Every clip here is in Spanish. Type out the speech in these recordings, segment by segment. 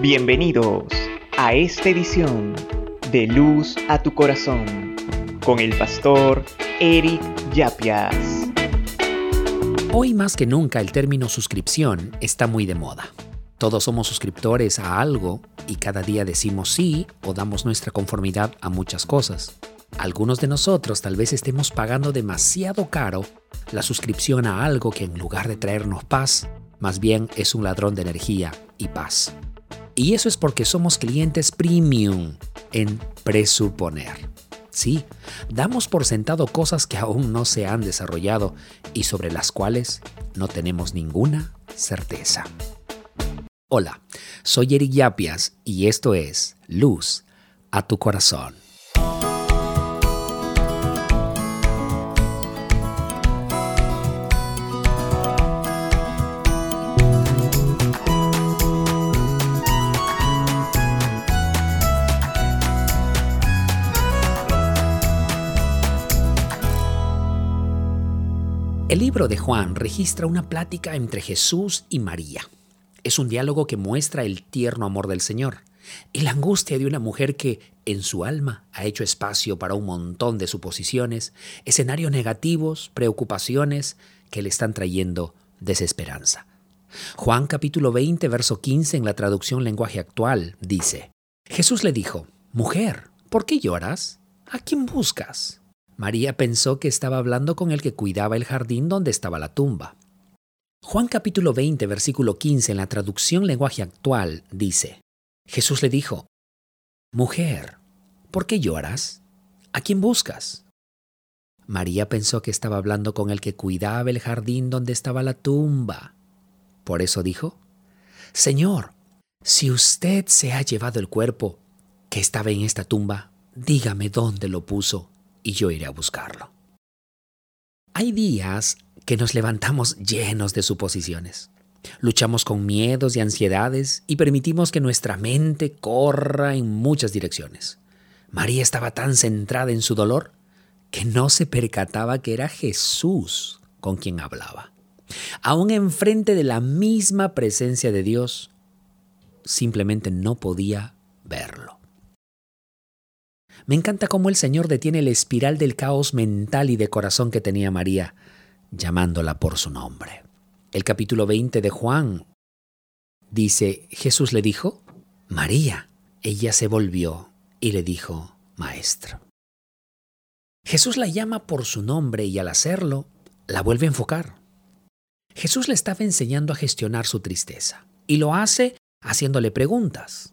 Bienvenidos a esta edición de Luz a tu Corazón con el pastor Eric Yapias. Hoy más que nunca el término suscripción está muy de moda. Todos somos suscriptores a algo y cada día decimos sí o damos nuestra conformidad a muchas cosas. Algunos de nosotros tal vez estemos pagando demasiado caro la suscripción a algo que en lugar de traernos paz, más bien es un ladrón de energía y paz. Y eso es porque somos clientes premium en presuponer. Sí, damos por sentado cosas que aún no se han desarrollado y sobre las cuales no tenemos ninguna certeza. Hola, soy Eric Yapias y esto es Luz a tu corazón. El libro de Juan registra una plática entre Jesús y María. Es un diálogo que muestra el tierno amor del Señor y la angustia de una mujer que en su alma ha hecho espacio para un montón de suposiciones, escenarios negativos, preocupaciones que le están trayendo desesperanza. Juan capítulo 20, verso 15 en la traducción lenguaje actual dice, Jesús le dijo, Mujer, ¿por qué lloras? ¿A quién buscas? María pensó que estaba hablando con el que cuidaba el jardín donde estaba la tumba. Juan capítulo 20, versículo 15 en la traducción lenguaje actual dice, Jesús le dijo, Mujer, ¿por qué lloras? ¿A quién buscas? María pensó que estaba hablando con el que cuidaba el jardín donde estaba la tumba. Por eso dijo, Señor, si usted se ha llevado el cuerpo que estaba en esta tumba, dígame dónde lo puso y yo iré a buscarlo. Hay días que nos levantamos llenos de suposiciones. Luchamos con miedos y ansiedades y permitimos que nuestra mente corra en muchas direcciones. María estaba tan centrada en su dolor que no se percataba que era Jesús con quien hablaba. Aún enfrente de la misma presencia de Dios, simplemente no podía verlo. Me encanta cómo el Señor detiene la espiral del caos mental y de corazón que tenía María, llamándola por su nombre. El capítulo 20 de Juan dice, Jesús le dijo, María. Ella se volvió y le dijo, Maestro. Jesús la llama por su nombre y al hacerlo, la vuelve a enfocar. Jesús le estaba enseñando a gestionar su tristeza y lo hace haciéndole preguntas.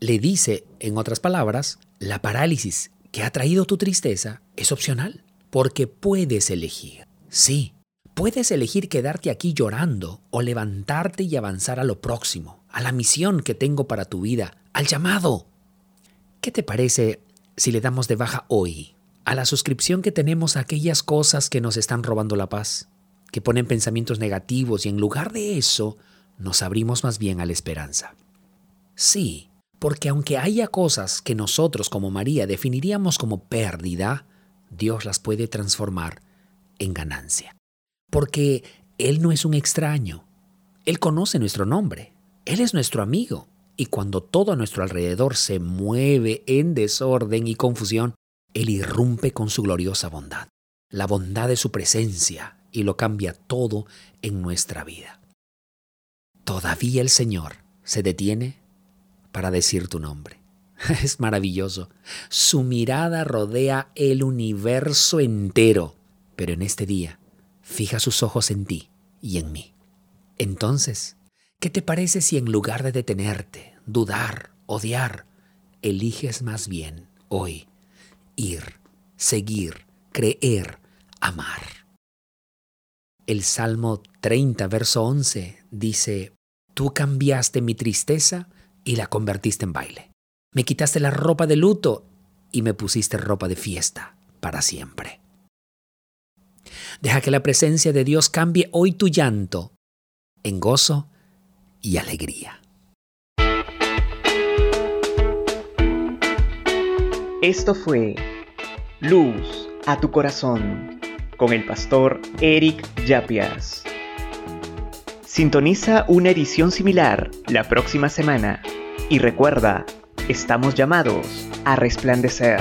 Le dice, en otras palabras, la parálisis que ha traído tu tristeza es opcional, porque puedes elegir. Sí, puedes elegir quedarte aquí llorando o levantarte y avanzar a lo próximo, a la misión que tengo para tu vida, al llamado. ¿Qué te parece si le damos de baja hoy a la suscripción que tenemos a aquellas cosas que nos están robando la paz, que ponen pensamientos negativos y en lugar de eso nos abrimos más bien a la esperanza? Sí, porque aunque haya cosas que nosotros como María definiríamos como pérdida, Dios las puede transformar en ganancia. Porque Él no es un extraño. Él conoce nuestro nombre. Él es nuestro amigo. Y cuando todo a nuestro alrededor se mueve en desorden y confusión, Él irrumpe con su gloriosa bondad, la bondad de su presencia, y lo cambia todo en nuestra vida. Todavía el Señor se detiene para decir tu nombre. Es maravilloso. Su mirada rodea el universo entero, pero en este día fija sus ojos en ti y en mí. Entonces, ¿qué te parece si en lugar de detenerte, dudar, odiar, eliges más bien hoy ir, seguir, creer, amar? El Salmo 30, verso 11 dice, Tú cambiaste mi tristeza y la convertiste en baile. Me quitaste la ropa de luto y me pusiste ropa de fiesta para siempre. Deja que la presencia de Dios cambie hoy tu llanto en gozo y alegría. Esto fue Luz a tu corazón con el pastor Eric Yapias. Sintoniza una edición similar la próxima semana y recuerda, estamos llamados a resplandecer.